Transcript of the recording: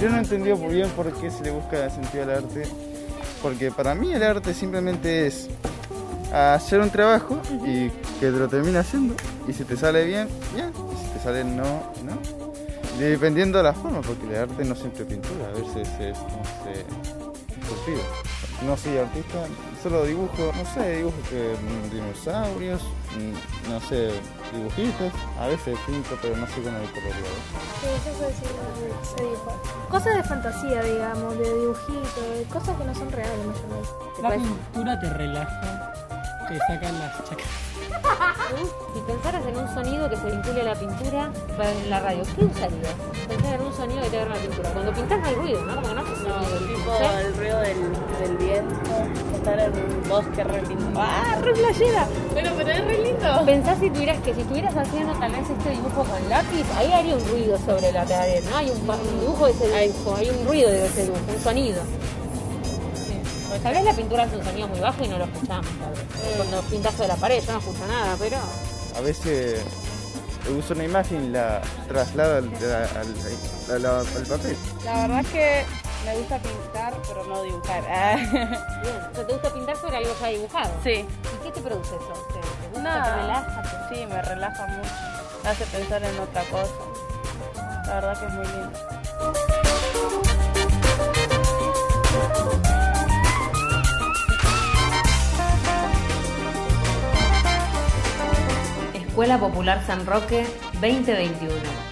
yo no entendí muy bien por qué se le busca sentido al arte, porque para mí el arte simplemente es hacer un trabajo y que te lo termina haciendo, y si te sale bien, bien, y si te sale no, no. Dependiendo de la forma, porque el arte no siempre pintura, a veces es, no sé, esculpido. No soy artista, solo dibujo, no sé, dibujo que mm, dinosaurios, mm, no sé, dibujitos, a veces pinto, pero no sé cómo el color. Sí, yo soy sí, sé dibujar. Cosas de fantasía, digamos, de dibujitos, de cosas que no son reales, más o menos. La pintura te relaja, te sacan las chacras. Si pensaras en un sonido que se vincule a la pintura para en la radio, ¿qué usarías? Pensar en un sonido que te haga la pintura. Cuando pintas no hay ruido, ¿no? Como que no hace No, sonido. tipo ¿Sí? el ruido del, del viento, estar en un bosque re lindo. ¡Ah, re playera! Pero, pero es re lindo. Pensás si tuvieras que si estuvieras haciendo tal vez este dibujo con lápiz, ahí haría un ruido sobre la pared, ¿no? Hay un, un dibujo de ese dibujo, hay un ruido de ese dibujo, un sonido. Pues tal vez la pintura hace un sonido muy bajo y no lo escuchamos, tal vez. Cuando pintas sobre la pared yo no escucho nada, pero A veces uso una imagen y la traslado al, al- al- al- al papel. La verdad es que me gusta pintar, pero no dibujar. Ah. bien. O sea, ¿te gusta pintar sobre algo ya dibujado? Sí, ¿Y qué te produce eso? ¿Te, te gusta? Nada. ¿Te relaja? ¿Te- sí, me relaja mucho. Me hace pensar en otra cosa. La verdad que es muy lindo. Escuela Popular San Roque 2021.